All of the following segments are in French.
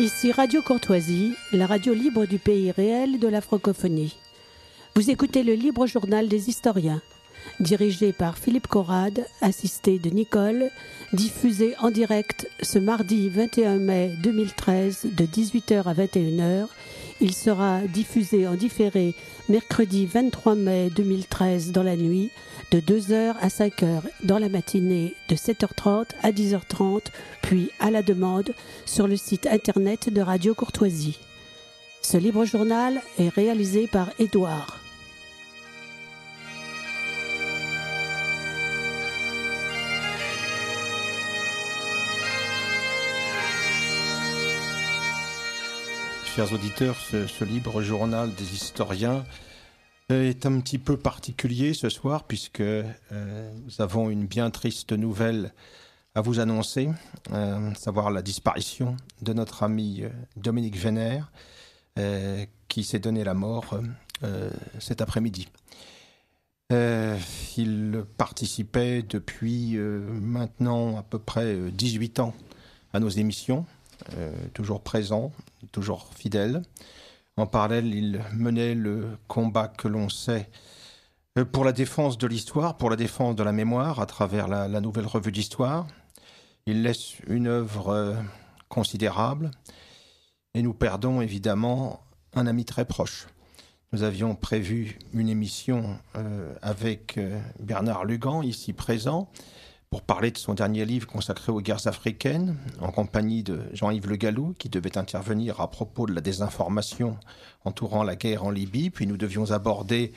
Ici Radio Courtoisie, la radio libre du pays réel de la francophonie. Vous écoutez le libre journal des historiens, dirigé par Philippe Corrade, assisté de Nicole, diffusé en direct ce mardi 21 mai 2013 de 18h à 21h. Il sera diffusé en différé mercredi 23 mai 2013 dans la nuit de 2h à 5h dans la matinée de 7h30 à 10h30, puis à la demande sur le site internet de Radio Courtoisie. Ce libre journal est réalisé par Édouard. Chers auditeurs, ce, libre journal des historiens est un petit peu particulier ce soir puisque euh, nous avons une bien triste nouvelle à vous annoncer, euh, savoir la disparition de notre ami euh, Dominique Vénère euh, qui s'est donné la mort cet après-midi. Il participait depuis maintenant à peu près 18 ans à nos émissions, toujours présent, toujours fidèle. En parallèle, il menait le combat que l'on sait pour la défense de l'histoire, pour la défense de la mémoire à travers la, nouvelle revue d'histoire. Il laisse une œuvre euh, considérable et nous perdons évidemment un ami très proche. Nous avions prévu une émission euh, avec euh, Bernard Lugan, ici présent, pour parler de son dernier livre consacré aux guerres africaines, en compagnie de Jean-Yves Le Gallou, qui devait intervenir à propos de la désinformation entourant la guerre en Libye. Puis nous devions aborder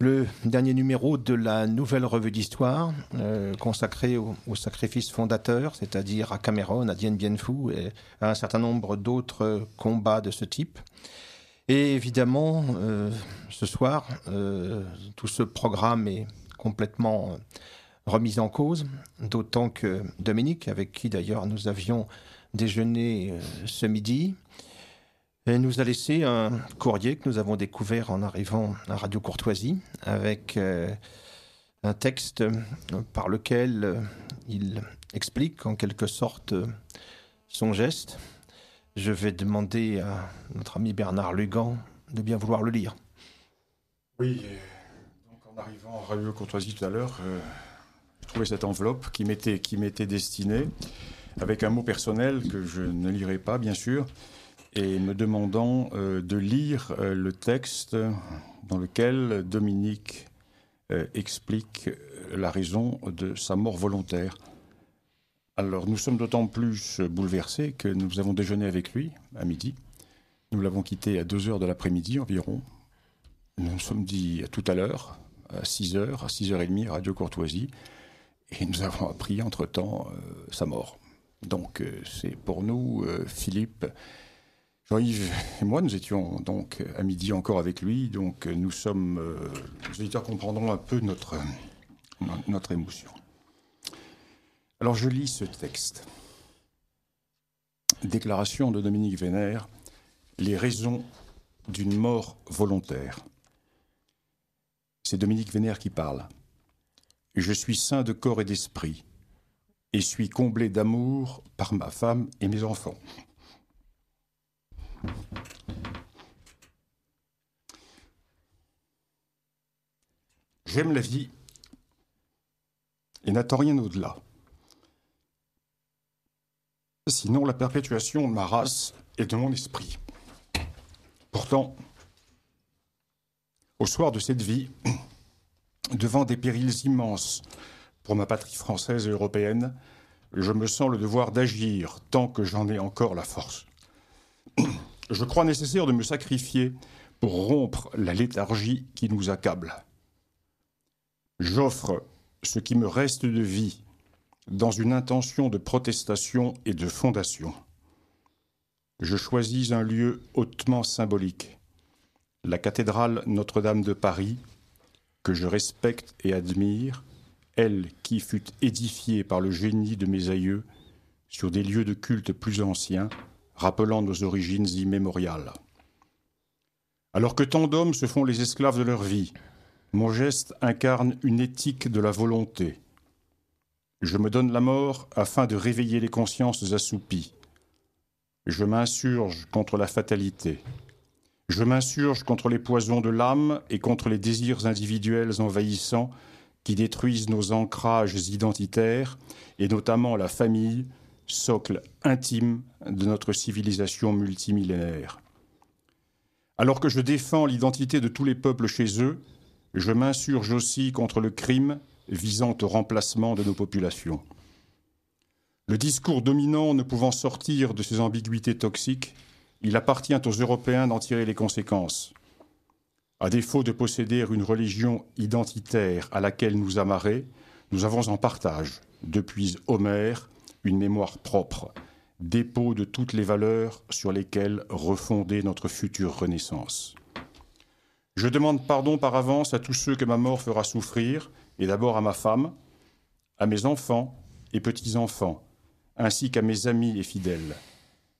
le dernier numéro de la nouvelle revue d'histoire euh, consacrée au, au, sacrifice fondateur, c'est-à-dire à Cameron, à Dien Bien Phu et à un certain nombre d'autres combats de ce type. Et évidemment, euh, ce soir, euh, tout ce programme est complètement remise en cause, d'autant que Dominique, avec qui d'ailleurs nous avions déjeuné euh, ce midi, nous a laissé un courrier que nous avons découvert en arrivant à Radio Courtoisie, avec euh, un texte par lequel euh, il explique en quelque sorte son geste. Je vais demander à notre ami Bernard Lugan de bien vouloir le lire. Oui, donc en arrivant à Radio Courtoisie tout à l'heure, je trouvais cette enveloppe qui m'était qui m'était destinée avec un mot personnel que je ne lirai pas bien sûr et me demandant euh, de lire euh, le texte dans lequel Dominique euh, explique la raison de sa mort volontaire. Alors nous sommes d'autant plus bouleversés que nous avons déjeuné avec lui à midi. Nous l'avons quitté à 2 heures de l'après-midi environ. Nous nous sommes dit à tout à l'heure, à 6 heures, à 6h30, Radio Courtoisie, et nous avons appris entre-temps euh, sa mort. Donc euh, c'est pour nous, euh, Philippe, Jean-Yves et moi, nous étions donc à midi encore avec lui, donc nous sommes, les auditeurs comprendront un peu notre, notre émotion. Alors je lis ce texte. Déclaration de Dominique Vénère, les raisons d'une mort volontaire. C'est Dominique Vénère qui parle. Je suis saint de corps et d'esprit, et suis comblé d'amour par ma femme et mes enfants. J'aime la vie et n'attends rien au-delà. Sinon la perpétuation de ma race et de mon esprit. Pourtant, au soir de cette vie, devant des périls immenses pour ma patrie française et européenne, je me sens le devoir d'agir tant que j'en ai encore la force. Je crois nécessaire de me sacrifier pour rompre la léthargie qui nous accable. J'offre ce qui me reste de vie dans une intention de protestation et de fondation. Je choisis un lieu hautement symbolique, la cathédrale Notre-Dame de Paris, que je respecte et admire, elle qui fut édifiée par le génie de mes aïeux sur des lieux de culte plus anciens, rappelant nos origines immémoriales. Alors que tant d'hommes se font les esclaves de leur vie, mon geste incarne une éthique de la volonté. Je me donne la mort afin de réveiller les consciences assoupies. Je m'insurge contre la fatalité. Je m'insurge contre les poisons de l'âme et contre les désirs individuels envahissants qui détruisent nos ancrages identitaires et notamment la famille, socle intime de notre civilisation multimillénaire. Alors que je défends l'identité de tous les peuples chez eux, je m'insurge aussi contre le crime visant au remplacement de nos populations. Le discours dominant ne pouvant sortir de ces ambiguïtés toxiques, il appartient aux Européens d'en tirer les conséquences. À défaut de posséder une religion identitaire à laquelle nous amarrer, nous avons en partage, depuis Homère, une mémoire propre, dépôt de toutes les valeurs sur lesquelles refonder notre future renaissance. Je demande pardon par avance à tous ceux que ma mort fera souffrir, et d'abord à ma femme, à mes enfants et petits-enfants, ainsi qu'à mes amis et fidèles.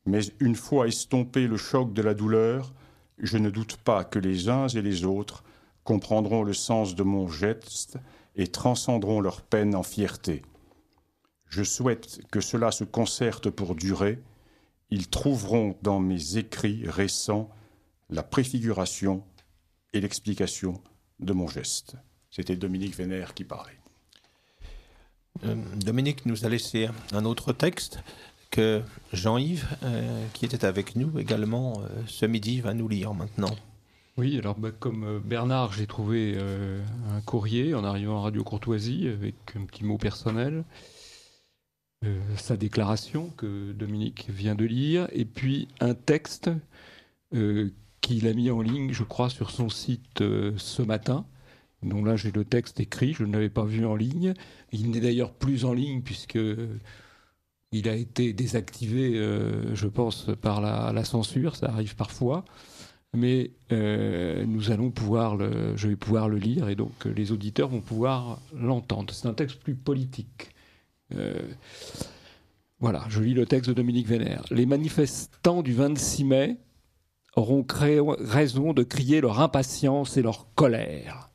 Mais une fois estompé le choc de la douleur, je ne doute pas que les uns et les autres comprendront le sens de mon geste et transcendront leur peine en fierté. Je souhaite que cela se concerte pour durer. Ils trouveront dans mes écrits récents la préfiguration et l'explication de mon geste. C'était Dominique Vénère qui parlait. Euh, Dominique nous a laissé un autre texte que Jean-Yves, euh, qui était avec nous également euh, ce midi, va nous lire maintenant. Oui, alors bah, comme Bernard, j'ai trouvé un courrier en arrivant à Radio Courtoisie avec un petit mot personnel, sa déclaration que Dominique vient de lire, et puis un texte qu'il a mis en ligne, je crois, sur son site ce matin, donc là, j'ai le texte écrit, je ne l'avais pas vu en ligne. Il n'est d'ailleurs plus en ligne puisque il a été désactivé, euh, je pense, par la, censure. Ça arrive parfois. Mais euh, nous allons pouvoir le, je vais pouvoir le lire et donc les auditeurs vont pouvoir l'entendre. C'est un texte plus politique. Euh, voilà, je lis le texte de Dominique Vénère. Les manifestants du 26 mai auront raison de crier leur impatience et leur colère.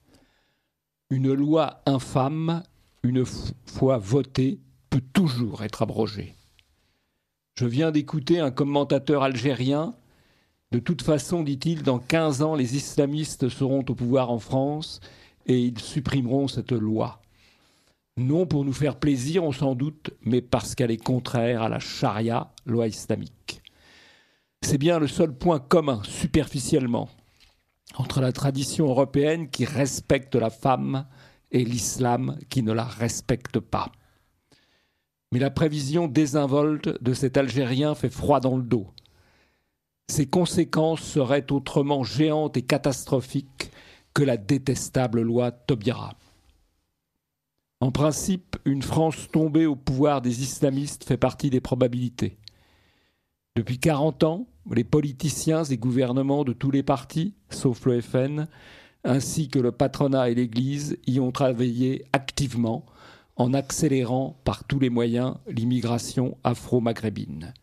Une loi infâme, une fois votée, peut toujours être abrogée. Je viens d'écouter un commentateur algérien. De toute façon, dit-il, dans 15 ans, les islamistes seront au pouvoir en France et ils supprimeront cette loi. Non pour nous faire plaisir, on s'en doute, mais parce qu'elle est contraire à la charia, loi islamique. C'est bien le seul point commun, superficiellement, entre la tradition européenne qui respecte la femme et l'islam qui ne la respecte pas. Mais la prévision désinvolte de cet Algérien fait froid dans le dos. Ses conséquences seraient autrement géantes et catastrophiques que la détestable loi Taubira. En principe, une France tombée au pouvoir des islamistes fait partie des probabilités. Depuis 40 ans, les politiciens et gouvernements de tous les partis, sauf le FN, ainsi que le patronat et l'Église, y ont travaillé activement en accélérant par tous les moyens l'immigration afro-maghrébine.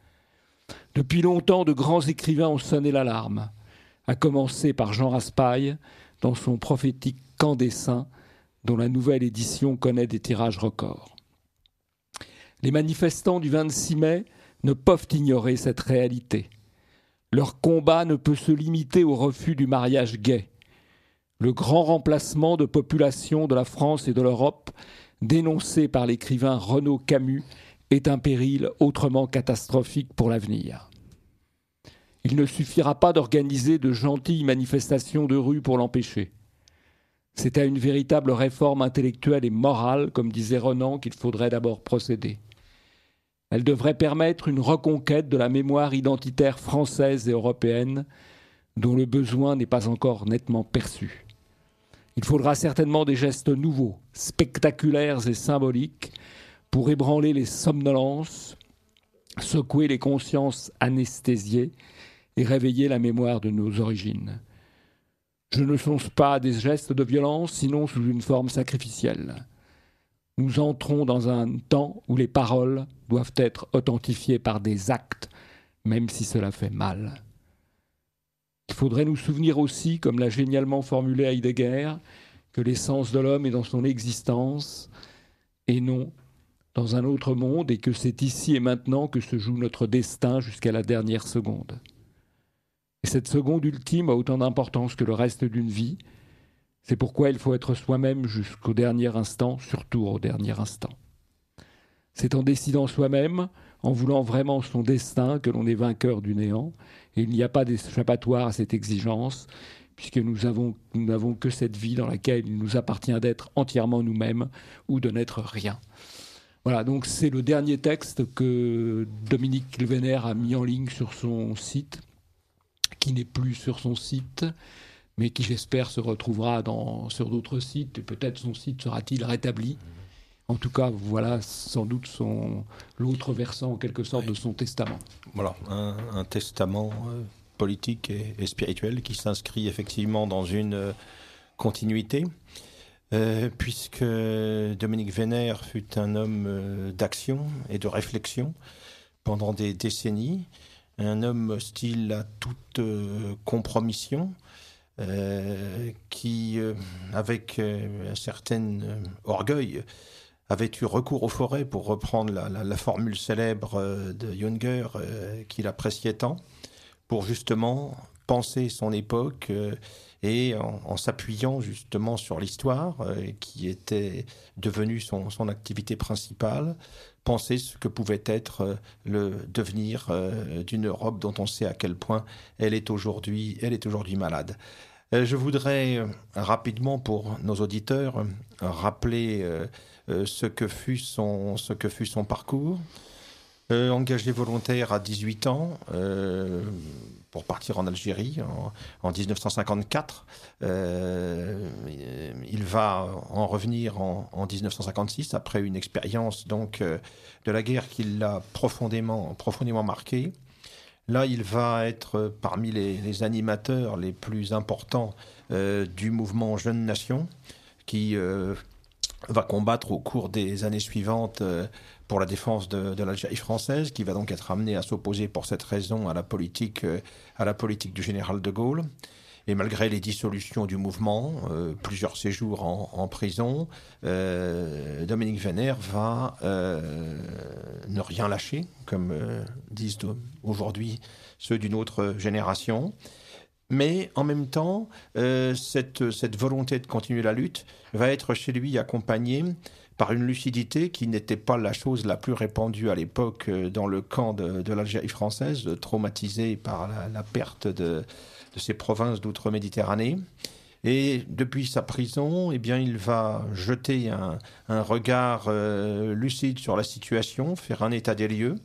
Depuis longtemps, de grands écrivains ont sonné l'alarme, à commencer par Jean Raspail dans son prophétique Camp des Saints, dont la nouvelle édition connaît des tirages records. Les manifestants du 26 mai ne peuvent ignorer cette réalité. Leur combat ne peut se limiter au refus du mariage gay. Le grand remplacement de population de la France et de l'Europe, dénoncé par l'écrivain Renaud Camus, est un péril autrement catastrophique pour l'avenir. Il ne suffira pas d'organiser de gentilles manifestations de rue pour l'empêcher. C'est à une véritable réforme intellectuelle et morale, comme disait Renan, qu'il faudrait d'abord procéder. Elle devrait permettre une reconquête de la mémoire identitaire française et européenne dont le besoin n'est pas encore nettement perçu. Il faudra certainement des gestes nouveaux, spectaculaires et symboliques pour ébranler les somnolences, secouer les consciences anesthésiées et réveiller la mémoire de nos origines. Je ne songe pas à des gestes de violence, sinon sous une forme sacrificielle nous entrons dans un temps où les paroles doivent être authentifiées par des actes, même si cela fait mal. Il faudrait nous souvenir aussi, comme l'a génialement formulé Heidegger, que l'essence de l'homme est dans son existence et non dans un autre monde et que c'est ici et maintenant que se joue notre destin jusqu'à la dernière seconde. Et cette seconde ultime a autant d'importance que le reste d'une vie. C'est pourquoi il faut être soi-même jusqu'au dernier instant, surtout au dernier instant. C'est en décidant soi-même, en voulant vraiment son destin, que l'on est vainqueur du néant, il n'y a pas d'échappatoire à cette exigence, puisque nous n'avons que cette vie dans laquelle il nous appartient d'être entièrement nous-mêmes ou de n'être rien. Voilà, donc c'est le dernier texte que Dominique Kilvener a mis en ligne sur son site, qui n'est plus sur son site, mais qui j'espère se retrouvera sur d'autres sites, et peut-être son site sera-t-il rétabli. En tout cas, voilà sans doute l'autre versant en quelque sorte de son testament. Voilà, un, testament euh, politique et, spirituel qui s'inscrit effectivement dans une euh, continuité. Euh, puisque Dominique Vénère fut un homme d'action et de réflexion pendant des décennies, un homme hostile à toute compromission, qui, avec un certain orgueil, avait eu recours aux forêts, pour reprendre la, formule célèbre de Junger, qu'il appréciait tant, pour justement penser son époque et en, s'appuyant justement sur l'histoire, euh, qui était devenue son, activité principale, penser ce que pouvait être euh, le devenir euh, d'une Europe dont on sait à quel point elle est aujourd'hui, elle est aujourd'hui malade. Je voudrais rapidement pour nos auditeurs rappeler ce que fut son, ce que fut son parcours. engagé volontaire à 18 ans, pour partir en Algérie en, 1954. Euh, il va en revenir en, 1956 après une expérience donc euh, de la guerre qui l'a profondément, profondément marqué. Là, il va être parmi les, animateurs les plus importants euh, du mouvement Jeune Nation, qui va combattre au cours des années suivantes pour la défense de, l'Algérie française, qui va donc être amené à s'opposer pour cette raison à la politique, euh, à la politique du général de Gaulle. Et malgré les dissolutions du mouvement, euh, plusieurs séjours en, prison, euh, Dominique Vénère va ne rien lâcher, comme disent aujourd'hui ceux d'une autre génération. Mais en même temps, cette, cette volonté de continuer la lutte va être chez lui accompagnée par une lucidité qui n'était pas la chose la plus répandue à l'époque euh, dans le camp de, l'Algérie française, traumatisé par la, perte de, ces provinces d'outre-Méditerranée. Et depuis sa prison, eh bien, il va jeter un, un regard euh, lucide sur la situation, faire un état des lieux.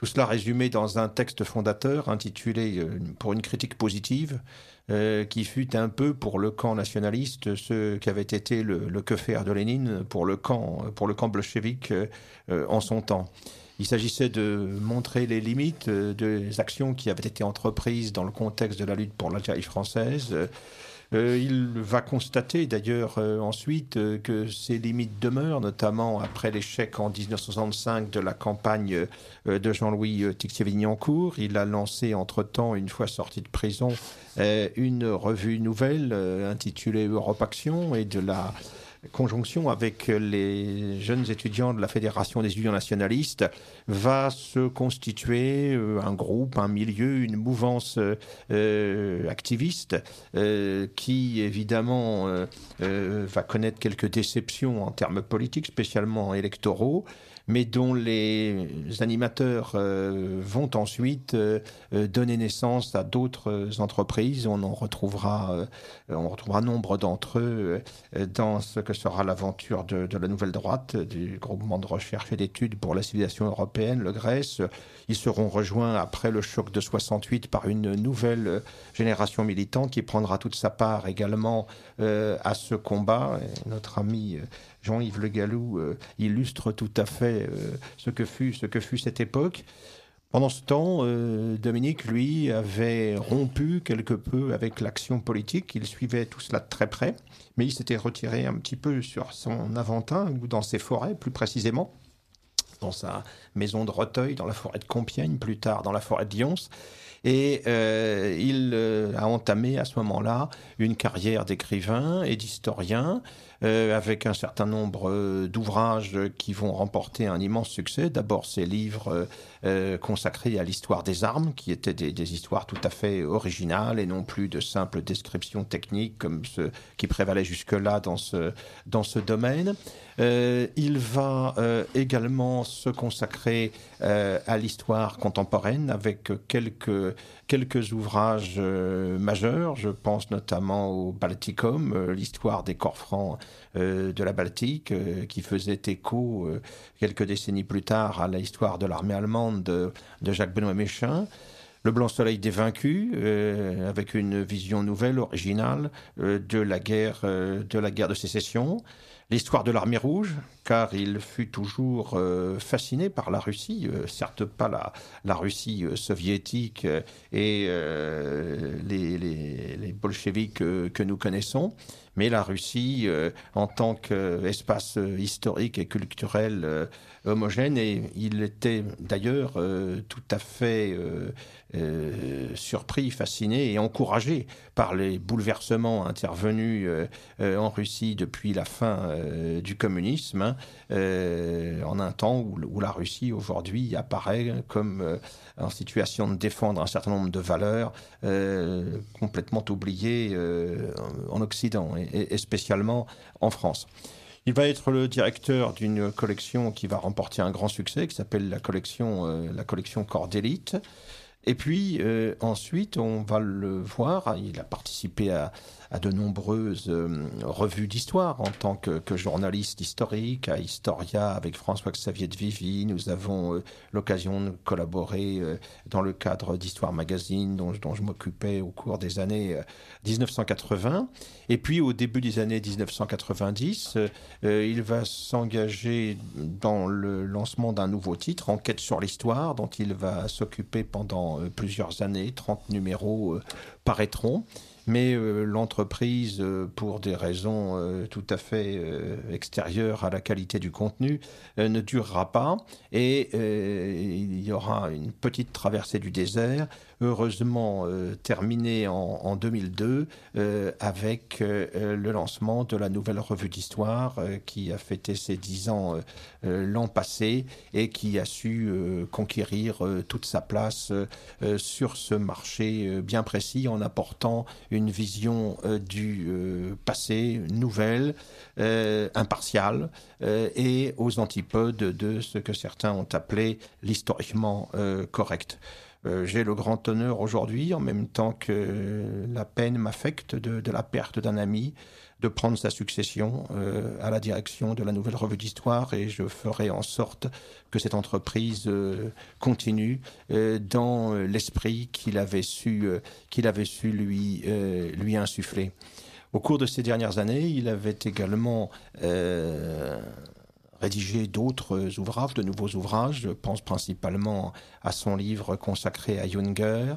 Tout cela résumé dans un texte fondateur intitulé euh, Pour une critique positive, euh, qui fut un peu pour le camp nationaliste ce qu'avait été le, que faire de Lénine pour le camp, pour le camp bolchevique euh, en son temps. Il s'agissait de montrer les limites des actions qui avaient été entreprises dans le contexte de la lutte pour l'Algérie française, il va constater d'ailleurs euh, ensuite euh, que ces limites demeurent, notamment après l'échec en 1965 de la campagne de Jean-Louis Tixier-Vignancourt. Il a lancé entre-temps, une fois sorti de prison, une revue nouvelle intitulée Europe Action et de la conjonction avec les jeunes étudiants de la Fédération des étudiants nationalistes, va se constituer euh, un groupe, un milieu, une mouvance euh, activiste euh, qui, évidemment, va connaître quelques déceptions en termes politiques, spécialement électoraux, mais dont les animateurs euh, vont ensuite euh, euh, donner naissance à d'autres entreprises. On en retrouvera, on retrouvera nombre d'entre eux dans ce que sera l'aventure de, la nouvelle droite, du groupement de recherche et d'études pour la civilisation européenne, le Grèce. Ils seront rejoints après le choc de 68 par une nouvelle génération militante qui prendra toute sa part également à ce combat. notre ami Jean-Yves Le Gallou euh, illustre tout à fait euh, ce, que fut, ce que fut cette époque. Pendant ce temps, euh, Dominique, lui, avait rompu quelque peu avec l'action politique. Il suivait tout cela très près, mais il s'était retiré un petit peu sur son Aventin, ou dans ses forêts plus précisément. dans sa maison de Roteuil, dans la forêt de Compiègne, plus tard dans la forêt de Lyons. Et il a entamé à ce moment-là une carrière d'écrivain et d'historien. Euh, avec un certain nombre euh, d'ouvrages qui vont remporter un immense succès. D'abord, ces livres euh, consacrés à l'histoire des armes, qui étaient des, histoires tout à fait originales et non plus de simples descriptions techniques comme ce qui prévalait jusque-là dans ce, dans ce domaine. Il va également se consacrer à l'histoire contemporaine avec quelques, quelques ouvrages majeurs. Je pense notamment au Balticum, l'histoire des corps francs de la Baltique, qui faisait écho quelques décennies plus tard à l'histoire de l'armée allemande de, Jacques-Benoît Méchain. Le Blanc Soleil des Vaincus, euh, avec une vision nouvelle, originale euh, de la guerre, euh, de la guerre de sécession. L'histoire de l'armée rouge, car il fut toujours euh, fasciné par la Russie, euh, certes pas la, la Russie euh, soviétique et les, les, bolcheviks que nous connaissons, mais la Russie en tant qu'espace historique et culturel homogène. Et il était d'ailleurs tout à fait surpris, fasciné et encouragé par les bouleversements intervenus euh, en Russie depuis la fin euh, du communisme, hein, en un temps où, la Russie aujourd'hui apparaît comme en situation de défendre un certain nombre de valeurs complètement oubliées en Occident et, spécialement en France. Il va être le directeur d'une collection qui va remporter un grand succès, qui s'appelle la collection, euh, la collection. Et puis euh, ensuite, on va le voir, il a participé à, à de nombreuses euh, revues d'histoire en tant que, journaliste historique, à Historia avec François-Xavier de Vivy. Nous avons euh, l'occasion de collaborer euh, dans le cadre d'Histoire Magazine dont je m'occupais au cours des années 1980. Et puis au début des années 1990, il va s'engager dans le lancement d'un nouveau titre, Enquête sur l'histoire, dont il va s'occuper pendant plusieurs années, 30 numéros paraîtront mais euh, l'entreprise, euh, pour des raisons euh, tout à fait extérieures à la qualité du contenu, ne durera pas. Et il y aura une petite traversée du désert, heureusement terminée en, en, 2002 avec le lancement de la nouvelle revue d'histoire qui a fêté ses dix ans l'an passé et qui a su conquérir toute sa place sur ce marché bien précis en apportant une vision euh, du euh, passé nouvelle, euh, impartiale et aux antipodes de ce que certains ont appelé l'historiquement correct. J'ai le grand honneur aujourd'hui, en même temps que la peine m'affecte de, la perte d'un ami, de prendre sa succession euh, à la direction de la nouvelle revue d'histoire et je ferai en sorte que cette entreprise euh, continue euh, dans l'esprit qu'il avait su qu'il avait su lui lui insuffler. Au cours de ces dernières années, il avait également rédigé d'autres ouvrages, de nouveaux ouvrages. Je pense principalement à son livre consacré à Junger,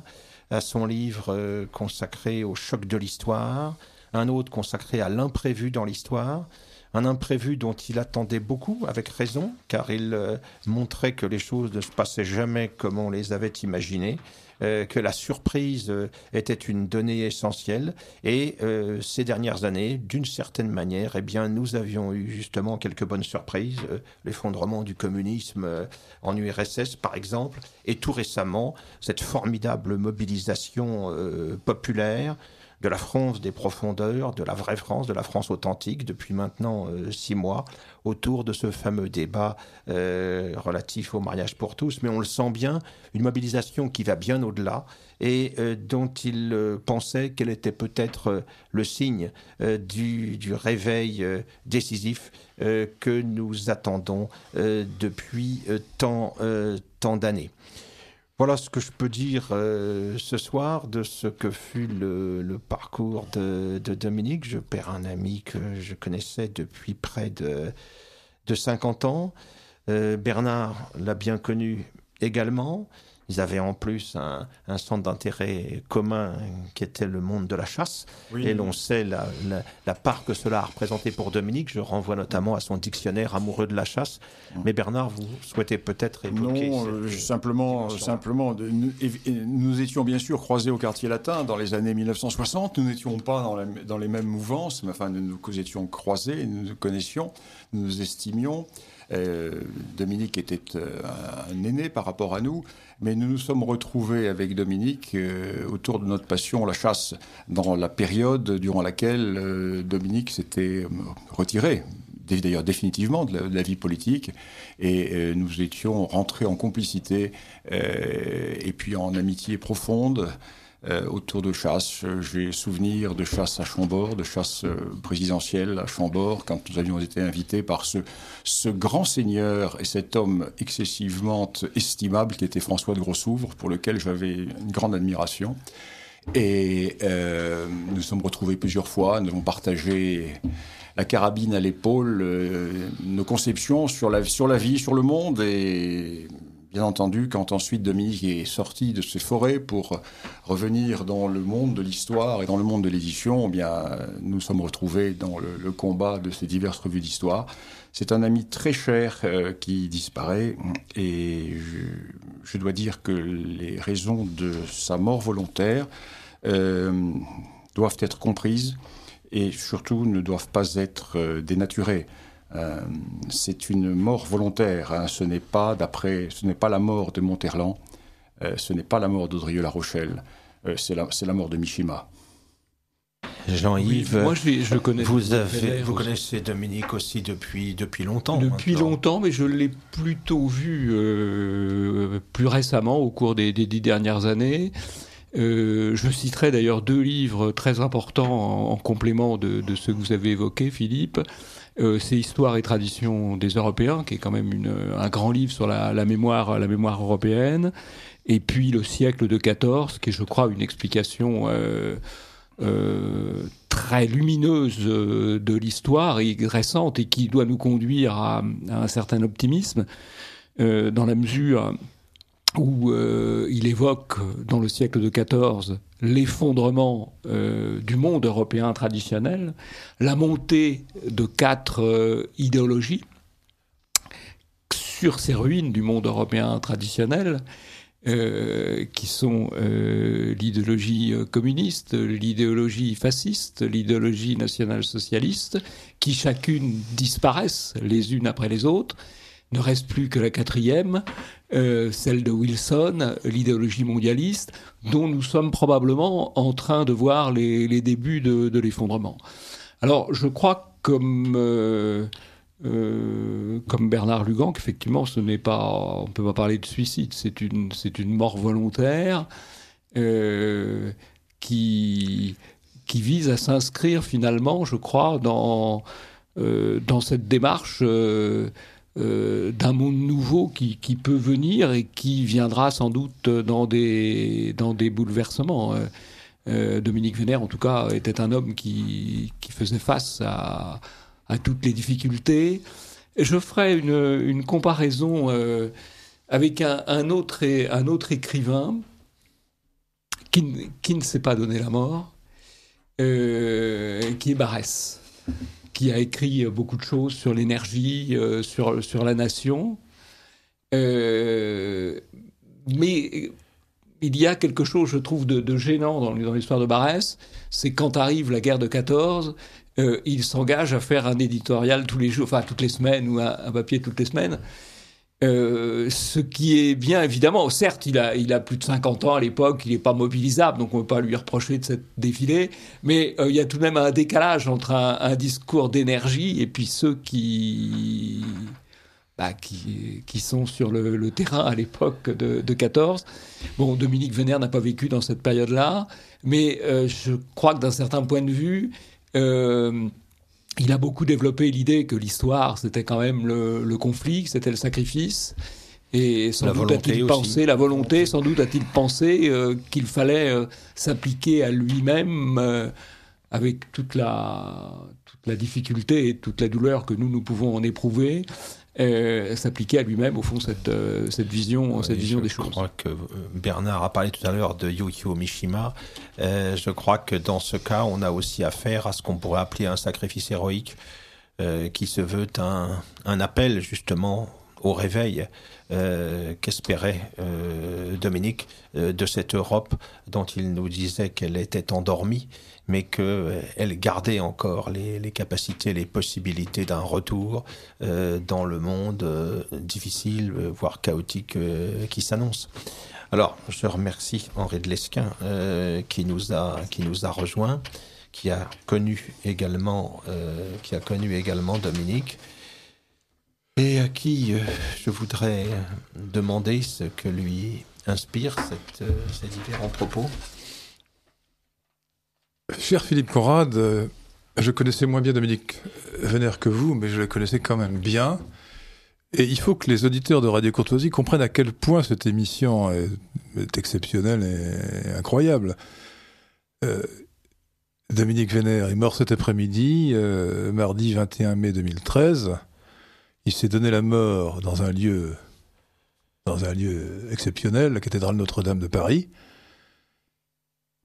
à son livre consacré au choc de l'histoire, un autre consacré à l'imprévu dans l'histoire, un imprévu dont il attendait beaucoup, avec raison, car il euh, montrait que les choses ne se passaient jamais comme on les avait imaginées, euh, que la surprise euh, était une donnée essentielle. Et euh, ces dernières années, d'une certaine manière, eh bien, nous avions eu justement quelques bonnes surprises, euh, l'effondrement du communisme euh, en URSS, par exemple, et tout récemment, cette formidable mobilisation euh, populaire de la France des profondeurs, de la vraie France, de la France authentique, depuis maintenant euh, six mois, autour de ce fameux débat euh, relatif au mariage pour tous. Mais on le sent bien, une mobilisation qui va bien au-delà et euh, dont il pensait qu'elle était peut-être le signe du, réveil décisif que nous attendons depuis tant d'années. Voilà ce que je peux dire euh, ce soir de ce que fut le, parcours de, de, Dominique. Je perds un ami que je connaissais depuis près de, de 50 ans. Euh, Bernard l'a bien connu également. Ils avaient en plus un, centre d'intérêt commun qui était le monde de la chasse. Et l'on sait la, la, part que cela a représenté pour Dominique. Je renvoie notamment à son dictionnaire amoureux de la chasse. Mais Bernard, vous souhaitez peut-être évoquer Non, euh, simplement, simplement nous, nous, étions bien sûr croisés au quartier latin dans les années 1960. Nous n'étions pas dans, dans, les mêmes mouvances, mais enfin, nous nous étions croisés, nous nous connaissions, nous nous estimions. Euh, Dominique était euh, un aîné par rapport à nous, mais nous nous sommes retrouvés avec Dominique euh, autour de notre passion, la chasse, dans la période durant laquelle Dominique s'était retiré, d'ailleurs définitivement de la, vie politique, et nous étions rentrés en complicité et puis en amitié profonde. Euh, autour de chasse. J'ai souvenir de chasse à Chambord, de chasse euh, présidentielle à Chambord, quand nous avions été invités par ce, ce grand seigneur et cet homme excessivement estimable qui était François de Grossouvre, pour lequel j'avais une grande admiration. Et euh, nous sommes retrouvés plusieurs fois, nous avons partagé la carabine à l'épaule, nos conceptions sur la, sur la vie, sur le monde, et Bien entendu, quand ensuite Dominique est sorti de ses forêts pour revenir dans le monde de l'histoire et dans le monde de l'édition, eh bien, nous sommes retrouvés dans le, combat de ces diverses revues d'histoire. C'est un ami très cher euh, qui disparaît et je, dois dire que les raisons de sa mort volontaire euh, doivent être comprises et surtout ne doivent pas être euh, dénaturées. Euh, c'est une mort volontaire. Hein. Ce n'est pas d'après, ce n'est pas la mort de Monterland, euh, ce n'est pas la mort d'Audrieux-La Rochelle, euh, c'est la, la, mort de Mishima. Jean-Yves, moi je, connais vous, avez, vous connaissez Dominique aussi depuis, depuis longtemps. Depuis longtemps, mais je l'ai plutôt vu plus récemment, au cours des, dix dernières années. je citerai d'ailleurs deux livres très importants en, complément de, de, ce que vous avez évoqué, Philippe. Euh, c'est Histoire et tradition des Européens, qui est quand même un grand livre sur la, mémoire, la mémoire européenne. Et puis Le siècle de 14, qui est, je crois, une explication euh, euh, très lumineuse de l'histoire et récente et qui doit nous conduire à, à un certain optimisme, dans la mesure où euh, il évoque dans le siècle de XIV l'effondrement euh, du monde européen traditionnel, la montée de quatre euh, idéologies sur ces ruines du monde européen traditionnel, qui sont l'idéologie communiste, l'idéologie fasciste, l'idéologie nationale-socialiste, qui chacune disparaissent les unes après les autres, ne reste plus que la quatrième, euh, celle de Wilson, l'idéologie mondialiste, dont nous sommes probablement en train de voir les, débuts de, l'effondrement. Alors, je crois comme euh, euh, comme Bernard Lugan qu'effectivement, ce n'est pas, on peut pas parler de suicide, c'est une mort volontaire qui vise à s'inscrire finalement, je crois, dans cette démarche euh, d'un monde nouveau qui, peut venir et qui viendra sans doute dans des, dans des bouleversements. Euh, euh, Dominique Vénère, en tout cas, était un homme qui, faisait face à, toutes les difficultés. je ferai une, comparaison avec un, un, autre, un autre écrivain qui, qui ne s'est pas donné la mort, qui est Barès qui a écrit euh, beaucoup de choses sur l'énergie, euh, sur, sur la nation. Euh, mais il y a quelque chose, je trouve, de, gênant dans, l'histoire de Barès, c'est quand arrive la guerre de 14, il s'engage à faire un éditorial tous les jours, enfin toutes les semaines ou un papier toutes les semaines. Euh, ce qui est bien évidemment, certes, il a, plus de 50 ans à l'époque, il n'est pas mobilisable, donc on ne peut pas lui reprocher de cette défilé, mais euh, il y a tout de même un décalage entre un, discours d'énergie et puis ceux qui, bah, qui, sont sur le, terrain à l'époque de, de, 14. Bon, Dominique Venère n'a pas vécu dans cette période-là, mais euh, je crois que d'un certain point de vue, il a beaucoup développé l'idée que l'histoire, c'était quand même le, conflit, c'était le sacrifice. Et sans doute a-t-il pensé, la volonté, sans doute a-t-il pensé euh, qu'il fallait euh, s'appliquer à lui-même euh, avec toute la, toute la difficulté et toute la douleur que nous, nous pouvons en éprouver, euh, s'appliquer à lui-même, au fond, cette, euh, cette vision, cette vision des choses. Je crois que Bernard a parlé tout à l'heure de Yukio Mishima. je crois que dans ce cas, on a aussi affaire à ce qu'on pourrait appeler un sacrifice héroïque, qui se veut un, un appel justement au réveil euh, qu'espérait euh, Dominique euh, de cette Europe dont il nous disait qu'elle était endormie, mais qu'elle gardait encore les, capacités, les possibilités d'un retour dans le monde difficile, voire chaotique qui s'annonce. Alors, je remercie Henri de Lesquin qui nous a qui nous a rejoint, qui a connu également qui a connu également Dominique et à qui euh, je voudrais demander ce que lui inspire euh, ces différents propos. Cher Philippe Conrad, euh, je connaissais moins bien Dominique Vénère que vous, mais je le connaissais quand même bien. Et il faut que les auditeurs de Radio Courtoisie comprennent à quel point cette émission est, exceptionnelle et incroyable. Dominique Vénère est mort cet après-midi, mardi 21 mai 2013. Il s'est donné la mort dans un lieu, exceptionnel, la cathédrale Notre-Dame de Paris.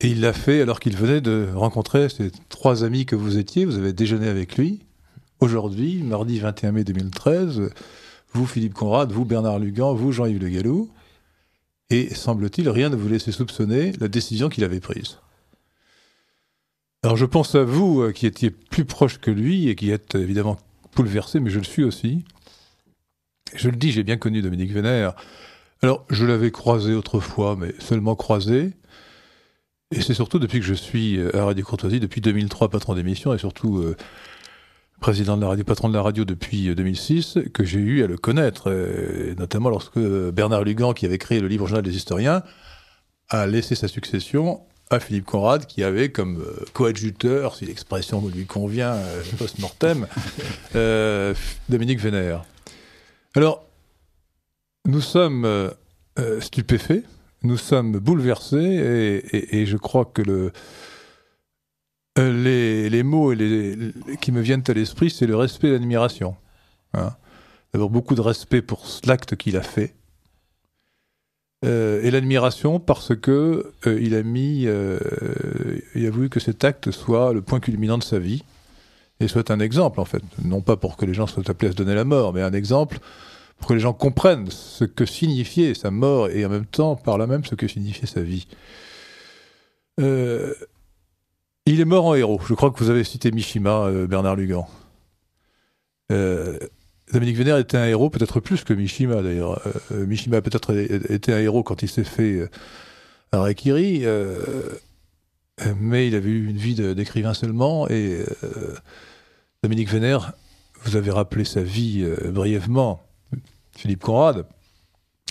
Et il l'a fait alors qu'il venait de rencontrer ces trois amis que vous étiez. Vous avez déjeuné avec lui. Aujourd'hui, mardi 21 mai 2013, vous, Philippe Conrad, vous, Bernard Lugan, vous, Jean-Yves Le Gallou. Et semble-t-il, rien ne vous laissait soupçonner la décision qu'il avait prise. Alors je pense à vous euh, qui étiez plus proche que lui et qui êtes évidemment bouleversé, mais je le suis aussi. Je le dis, j'ai bien connu Dominique Vénère. Alors, je l'avais croisé autrefois, mais seulement croisé. Et c'est surtout depuis que je suis à Radio Courtoisie, depuis 2003 patron d'émission, et surtout euh, président de la radio, patron de la radio depuis 2006, euh, que j'ai eu à le connaître, notamment lorsque Bernard Lugan, qui avait créé le livre Journal des historiens, a laissé sa succession à Philippe Conrad, qui avait comme euh, coadjuteur, si l'expression lui convient euh, post-mortem, euh, Dominique Vénère. Alors, nous sommes stupéfaits, nous sommes bouleversés, et, je crois que le, les, mots qui me viennent à l'esprit, c'est le respect et l'admiration. Hein. D'abord, beaucoup de respect pour l'acte qu'il a fait, euh, et l'admiration parce que euh, il a mis, euh, il a voulu que cet acte soit le point culminant de sa vie et soit un exemple en fait, non pas pour que les gens soient appelés à se donner la mort, mais un exemple pour que les gens comprennent ce que signifiait sa mort et en même temps par là même ce que signifiait sa vie. il est mort en héros. Je crois que vous avez cité Mishima, Bernard Lugan. Dominique Vénère était un héros, peut-être plus que Mishima d'ailleurs. Euh, euh, Mishima a peut-être été un héros quand il s'est fait euh, Harakiri, mais il avait eu une vie d'écrivain seulement. Et Dominique Vénère, vous avez rappelé sa vie brièvement, Philippe Conrad,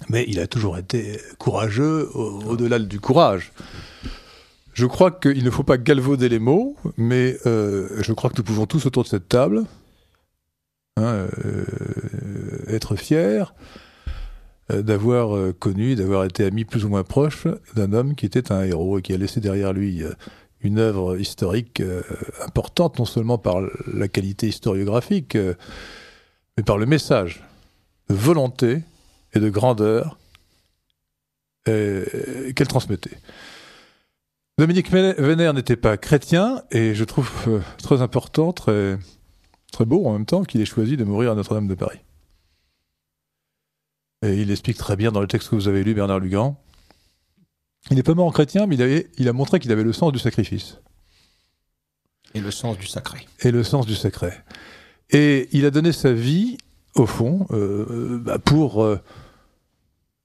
mais il a toujours été courageux au-delà du courage. Je crois qu'il ne faut pas galvauder les mots, mais je crois que nous pouvons tous autour de cette table Hein, euh, être fier euh, d'avoir euh, connu, d'avoir été ami plus ou moins proche d'un homme qui était un héros et qui a laissé derrière lui une œuvre historique importante, non seulement par la qualité historiographique, mais par le message de volonté et de grandeur qu'elle transmettait. Dominique Vénère n'était pas chrétien, et je trouve très important, très, très beau en même temps qu'il ait choisi de mourir à Notre-Dame de Paris. Et il explique très bien dans le texte que vous avez lu, Bernard Lugan. Il n'est pas mort en chrétien, mais il, a montré qu'il avait le sens du sacrifice. Et le sens du sacré. Et le sens du sacré. Et il a donné sa vie, au fond, euh, bah, pour. Euh,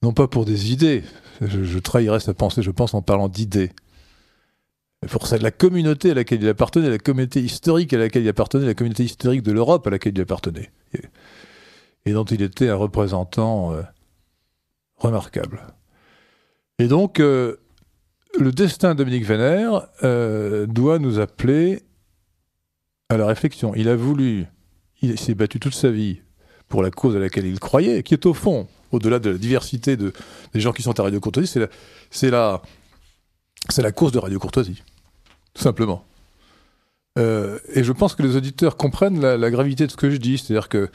non pas pour des idées, je, je trahirais sa pensée, je pense, en parlant d'idées, pour ça, la communauté à laquelle il appartenait, la communauté historique à laquelle il appartenait, la communauté historique de l'Europe à laquelle il appartenait, et, dont il était un représentant euh, remarquable. Et donc, euh, le destin de Dominique Vénère euh, doit nous appeler à la réflexion. Il a voulu, il s'est battu toute sa vie pour la cause à laquelle il croyait, qui est au fond, au-delà de la diversité de, des gens qui sont à Radio Courtoisie, c'est la, la, c'est la cause de Radio Courtoisie tout simplement. Euh, et je pense que les auditeurs comprennent la, gravité de ce que je dis, c'est-à-dire que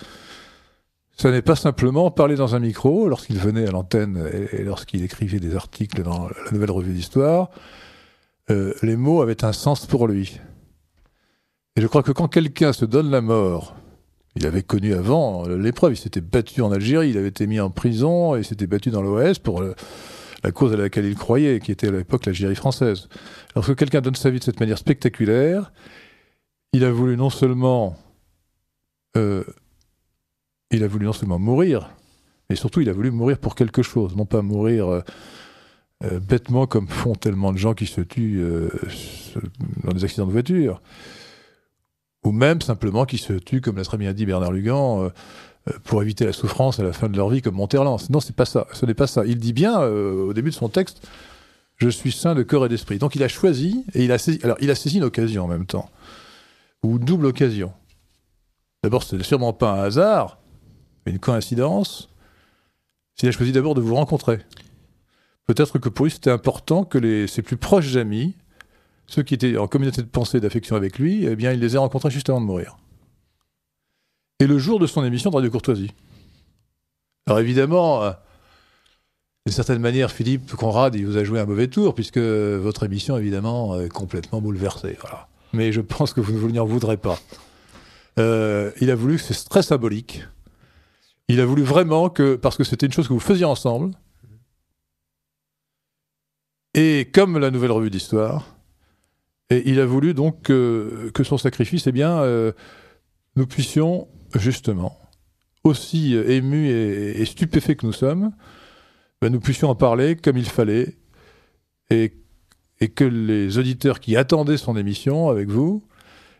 ce n'est pas simplement parler dans un micro lorsqu'il venait à l'antenne et, lorsqu'il écrivait des articles dans la nouvelle revue d'histoire. Euh, les mots avaient un sens pour lui. Et je crois que quand quelqu'un se donne la mort, il avait connu avant l'épreuve, il s'était battu en Algérie, il avait été mis en prison et s'était battu dans l'OS pour la cause à laquelle il croyait, qui était à l'époque l'Algérie française. Lorsque quelqu'un donne sa vie de cette manière spectaculaire, il a voulu non seulement euh, il a voulu non seulement mourir, mais surtout il a voulu mourir pour quelque chose, non pas mourir euh, euh, bêtement comme font tellement de gens qui se tuent dans des accidents de voiture, ou même simplement qui se tuent, comme l'a très bien dit Bernard Lugan, pour éviter la souffrance à la fin de leur vie, comme Monterland. Non, c'est pas ça. Ce n'est pas ça. Il dit bien au début de son texte, je suis saint de corps et d'esprit. Donc il a choisi et il a saisi. Alors il a saisi une occasion en même temps ou double occasion. D'abord, ce n'est sûrement pas un hasard, mais une coïncidence. S'il a choisi d'abord de vous rencontrer. Peut-être que pour lui, c'était important que ses plus proches amis, ceux qui étaient en communauté de pensée et d'affection avec lui, eh bien, il les ait rencontrés juste avant de mourir. Et le jour de son émission de Radio Courtoisie. Alors évidemment, euh, d'une certaine manière, Philippe Conrad, il vous a joué un mauvais tour, puisque votre émission, évidemment, est complètement bouleversée. Mais je pense que vous ne vous en voudrez pas. Euh, il a voulu que c'est très symbolique. Il a voulu vraiment que, parce que c'était une chose que vous faisiez ensemble, et comme la nouvelle revue d'histoire, et il a voulu donc que, son sacrifice, eh bien, euh, nous puissions justement, aussi émus et, stupéfaits que nous sommes, ben, nous puissions en parler comme il fallait, et et que les auditeurs qui attendaient son émission avec vous,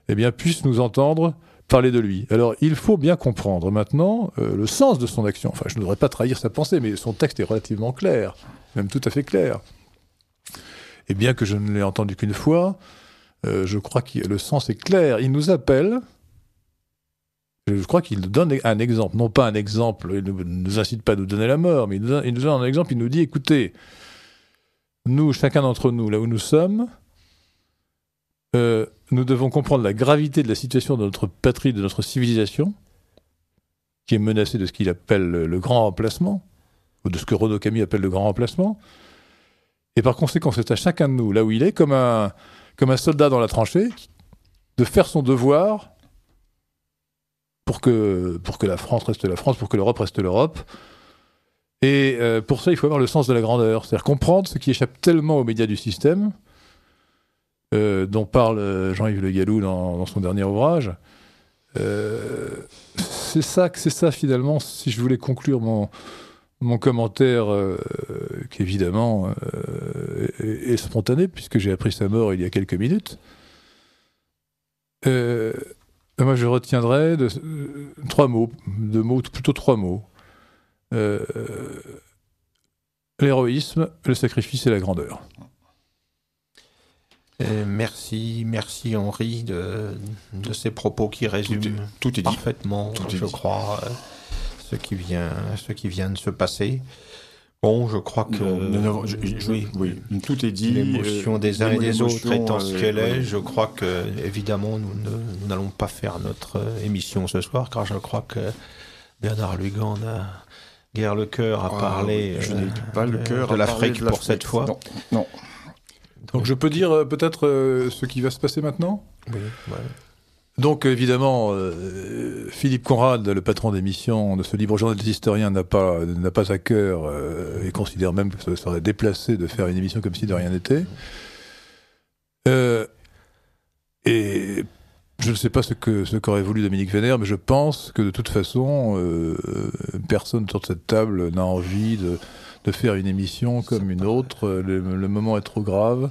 eh bien, puissent nous entendre parler de lui. Alors, il faut bien comprendre maintenant euh, le sens de son action. Enfin, je ne devrais pas trahir sa pensée, mais son texte est relativement clair, même tout à fait clair. Et bien que je ne l'ai entendu qu'une fois, euh, je crois que le sens est clair. Il nous appelle, je crois qu'il donne un exemple, non pas un exemple, il ne nous incite pas à nous donner la mort, mais il nous, donne un exemple, il nous dit, écoutez, nous, chacun d'entre nous, là où nous sommes, euh, nous devons comprendre la gravité de la situation de notre patrie, de notre civilisation, qui est menacée de ce qu'il appelle le grand remplacement, ou de ce que Renaud Camus appelle le grand remplacement. Et par conséquent, c'est à chacun de nous, là où il est, comme un, comme un soldat dans la tranchée, de faire son devoir pour que, pour que la France reste la France, pour que l'Europe reste l'Europe, et euh, pour ça, il faut avoir le sens de la grandeur, c'est-à-dire comprendre ce qui échappe tellement aux médias du système, euh, dont parle euh, Jean-Yves Le Gallou dans, son dernier ouvrage. c'est ça, ça finalement. Si je voulais conclure mon mon commentaire, qui évidemment est, spontané puisque j'ai appris sa mort il y a quelques minutes. Moi, je retiendrai de, trois mots, deux mots, plutôt trois mots. Euh, l'héroïsme, le sacrifice et la grandeur. Euh, merci, merci Henri de, ces propos qui résument tout est, parfaitement, je crois, euh, ce qui vient, ce qui vient de se passer. Bon, je crois que oui, tout est dit. L'émotion des uns et des autres étant ce qu'elle est, je crois que évidemment nous n'allons pas faire notre émission ce soir, car je crois que Bernard Lugan a guère le cœur à ah, parler je euh, pas le cœur de l'Afrique pour cette fois. Non. Donc je peux dire euh, peut-être euh, ce qui va se passer maintenant? Oui. Donc évidemment, Philippe Conrad, le patron d'émission de ce libre journal des historiens, n'a pas pas à cœur et considère même que ce serait déplacé de faire une émission comme si de rien n'était. et je ne sais pas ce que ce qu'aurait voulu Dominique Vénère, mais je pense que de toute façon, euh, personne autour de cette table n'a envie de, de, faire une émission comme une autre. Le, moment est trop grave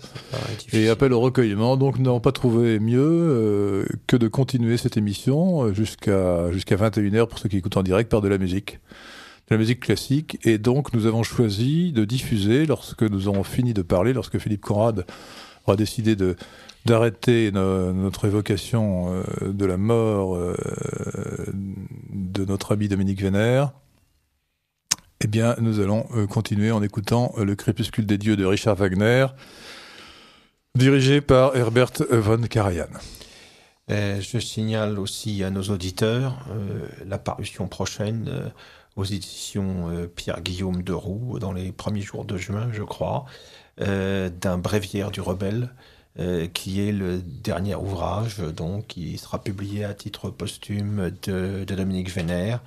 et appelle au recueillement. Donc, nous n'avons pas trouvé mieux euh, que de continuer cette émission jusqu'à jusqu'à 21h pour ceux qui écoutent en direct par de la musique de la musique classique. Et donc, nous avons choisi de diffuser, lorsque nous avons fini de parler, lorsque Philippe Conrad aura décidé de, d'arrêter notre évocation euh, de la mort euh, de notre ami Dominique Vénère, eh bien, nous allons euh, continuer en écoutant Le crépuscule des dieux de Richard Wagner, dirigé par Herbert von Karajan. je signale aussi à nos auditeurs la parution prochaine aux éditions Pierre-Guillaume de Roux dans les premiers jours de juin, je crois, d'un bréviaire du rebelle. qui est le dernier ouvrage, donc, qui sera publié à titre posthume de, de Dominique Vénère,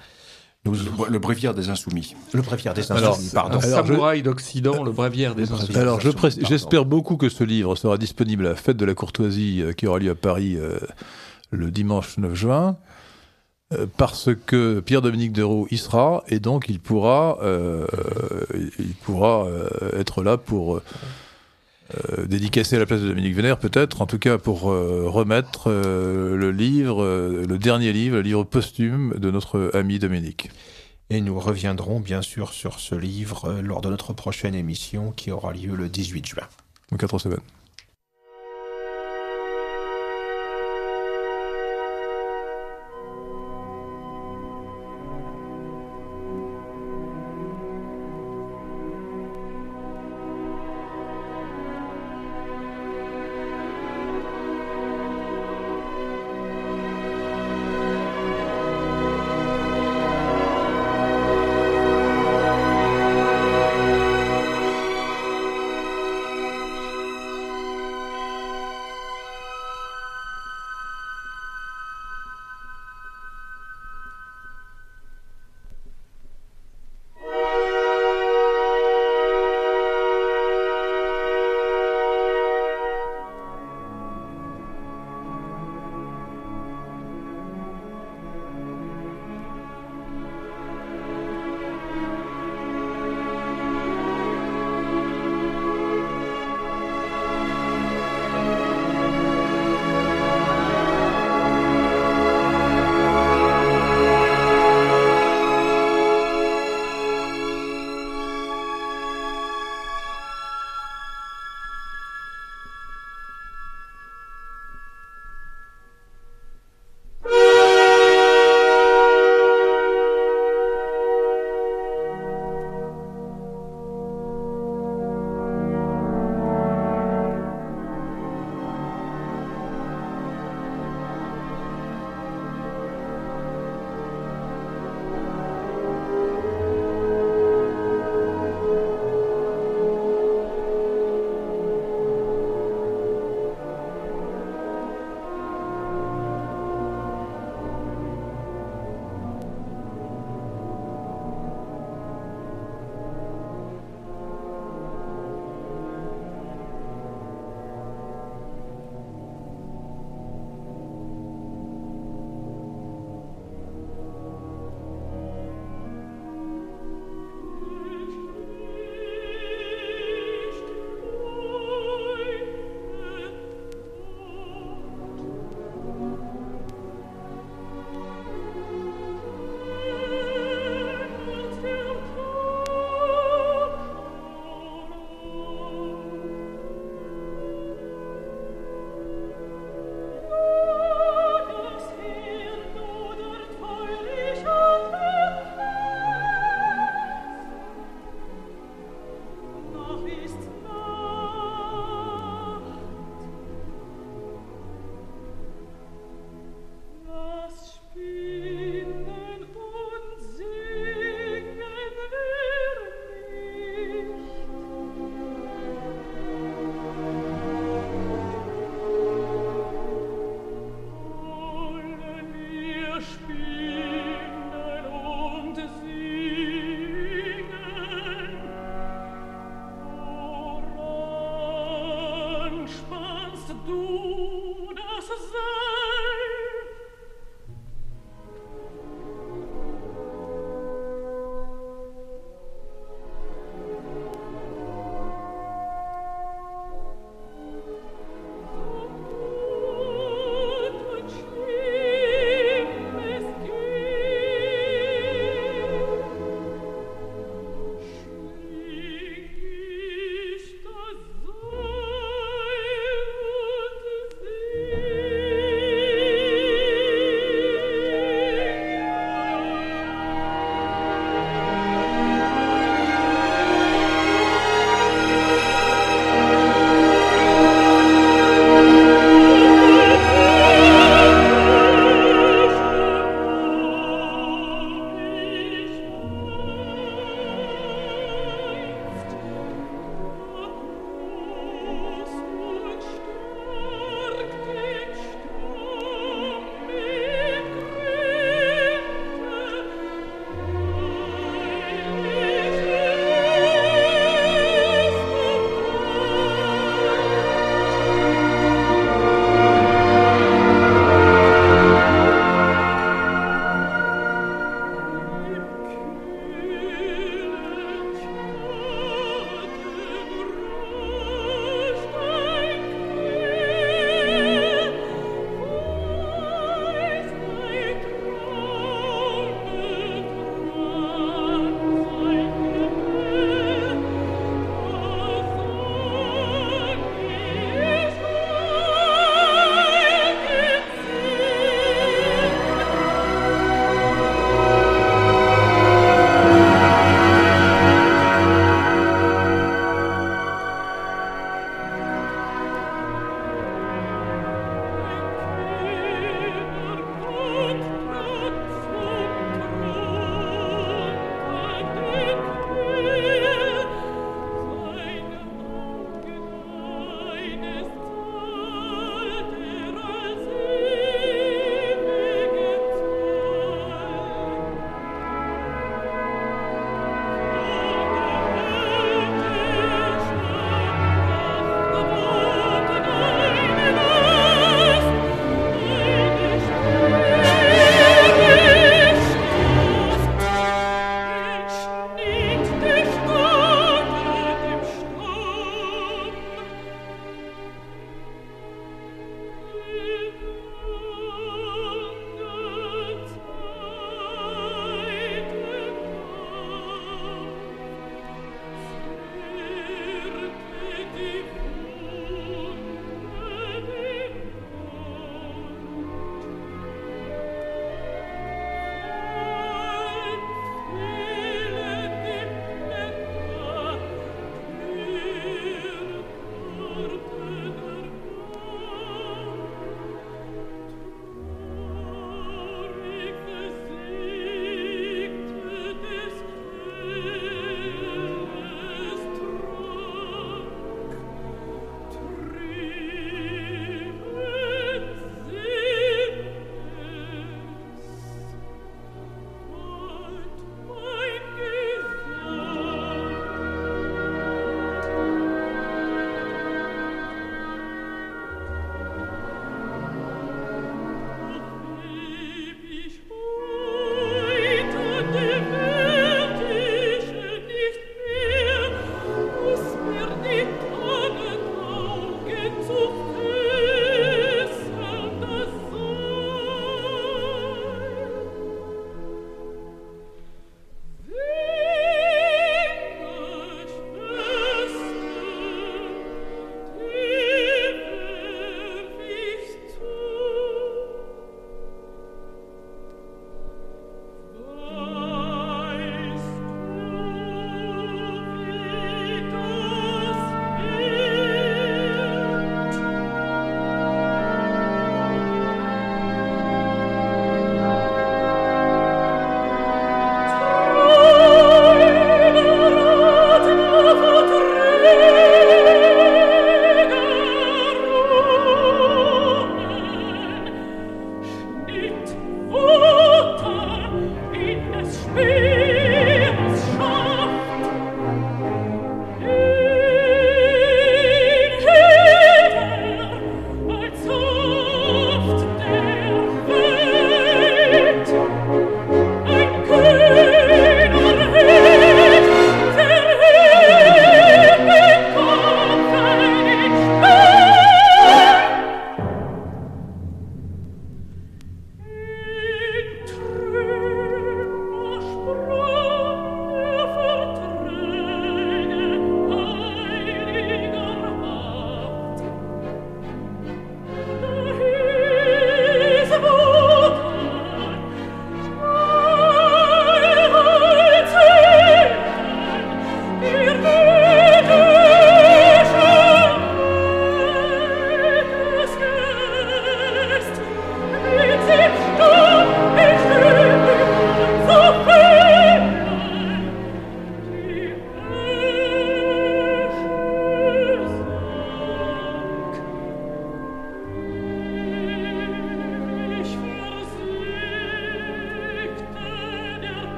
le, bréviaire des Insoumis. Le bréviaire des Insoumis, pardon. Alors, Samouraï d'Occident, le bréviaire des Insoumis. Alors, j'espère beaucoup que ce livre sera disponible à la fête de la courtoisie euh, qui aura lieu à Paris euh, le dimanche 9 juin, euh, parce que Pierre-Dominique Deroux y sera, et donc il pourra, il pourra être là pour euh, dédicacé à la place de Dominique Vénère, peut-être, en tout cas pour euh, remettre euh, le livre, le dernier livre, le livre posthume de notre ami Dominique. Et nous reviendrons bien sûr sur ce livre lors de notre prochaine émission qui aura lieu le 18 juin. Dans quatre semaines.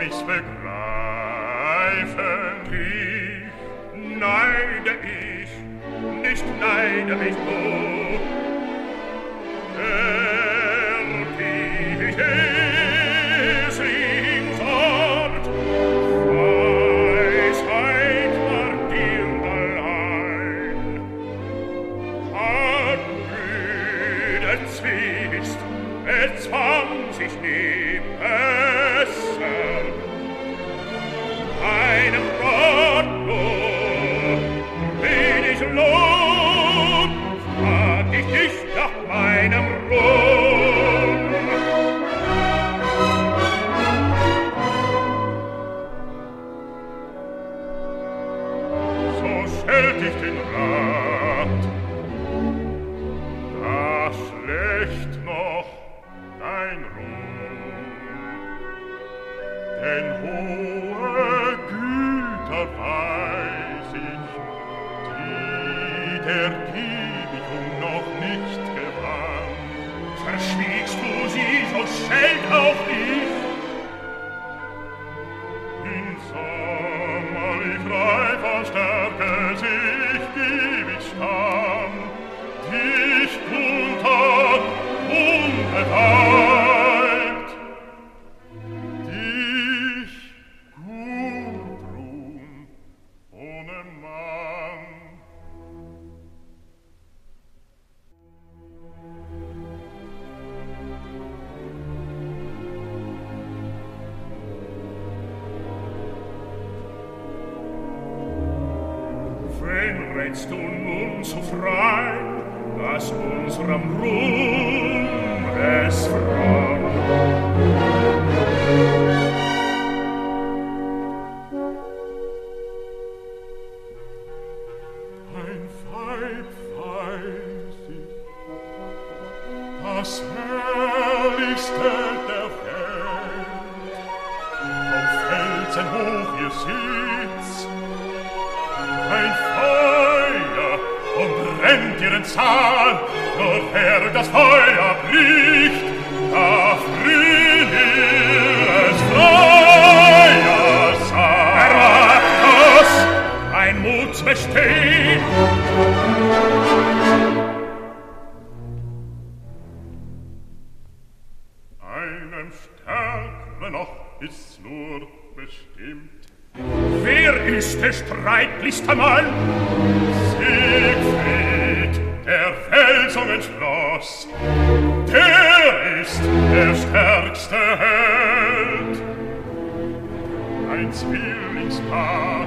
mich begreifen. Dich neide ich, nicht neide ich du. Äh, Stärkere noch ist nur bestimmt. Wer ist der streitlichste Mann? Siegfried, der Felsungen schloss. Der ist der stärkste Held. Ein Zwillingspaar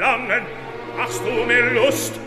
verlangen, machst du mir Lust.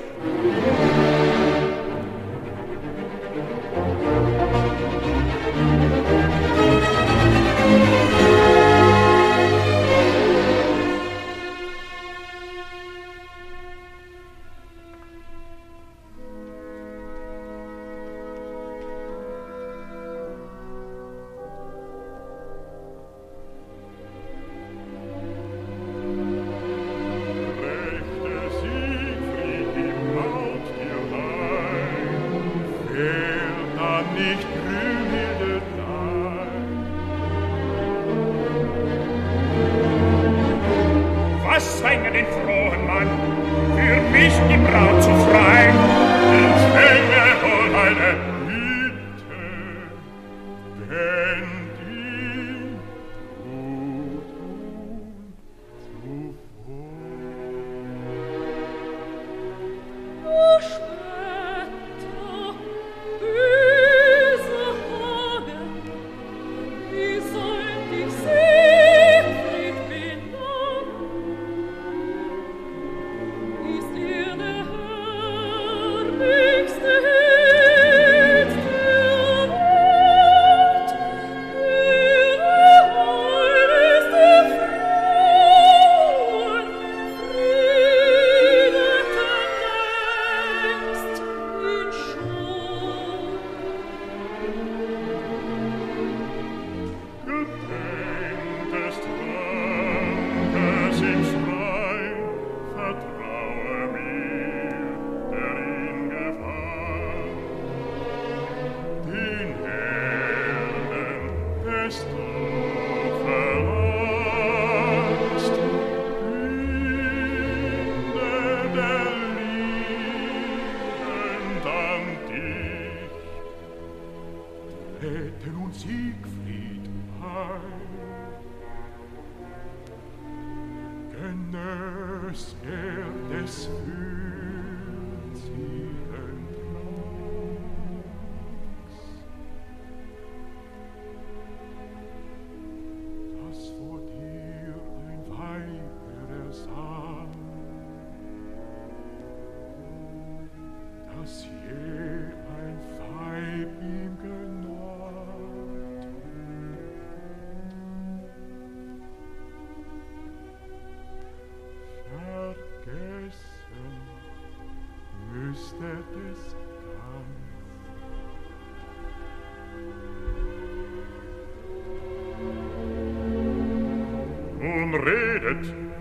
redet.